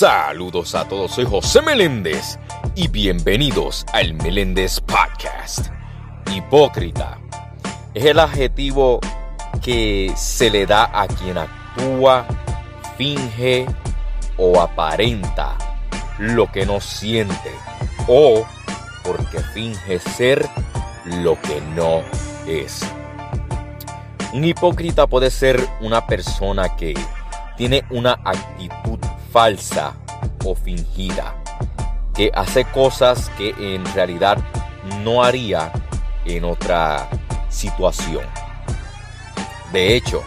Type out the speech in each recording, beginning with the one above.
Saludos a todos, soy José Meléndez y bienvenidos al Meléndez Podcast. Hipócrita es el adjetivo que se le da a quien actúa, finge o aparenta lo que no siente o porque finge ser lo que no es. Un hipócrita puede ser una persona que tiene una actitud falsa o fingida, que hace cosas que en realidad no haría en otra situación. De hecho,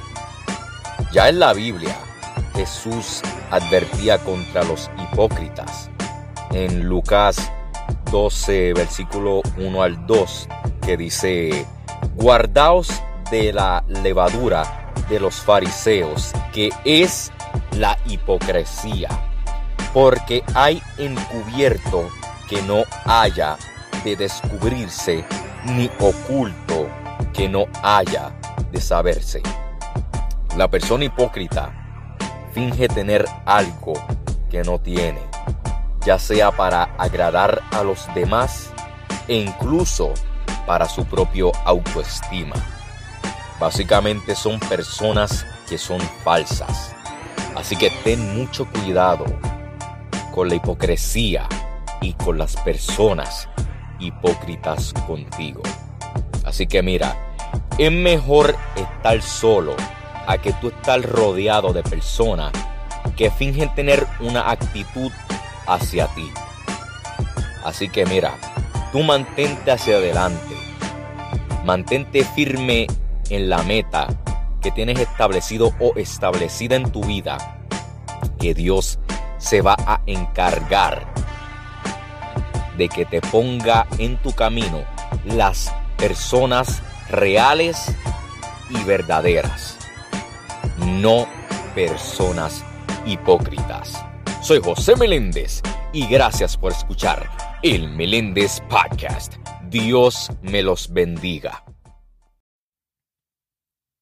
ya en la Biblia Jesús advertía contra los hipócritas. En Lucas 12, versículo 1 al 2, que dice, guardaos de la levadura de los fariseos, que es la hipocresía, porque hay encubierto que no haya de descubrirse, ni oculto que no haya de saberse. La persona hipócrita finge tener algo que no tiene, ya sea para agradar a los demás e incluso para su propio autoestima. Básicamente son personas que son falsas Así que ten mucho cuidado con la hipocresía y con las personas hipócritas contigo. Así que mira, es mejor estar solo a que tú estar rodeado de personas que fingen tener una actitud hacia ti. Así que mira, tú mantente hacia adelante. Mantente firme en la meta que tienes establecido o establecida en tu vida, que Dios se va a encargar de que te ponga en tu camino las personas reales y verdaderas, no personas hipócritas. Soy José Meléndez y gracias por escuchar el Meléndez Podcast. Dios me los bendiga.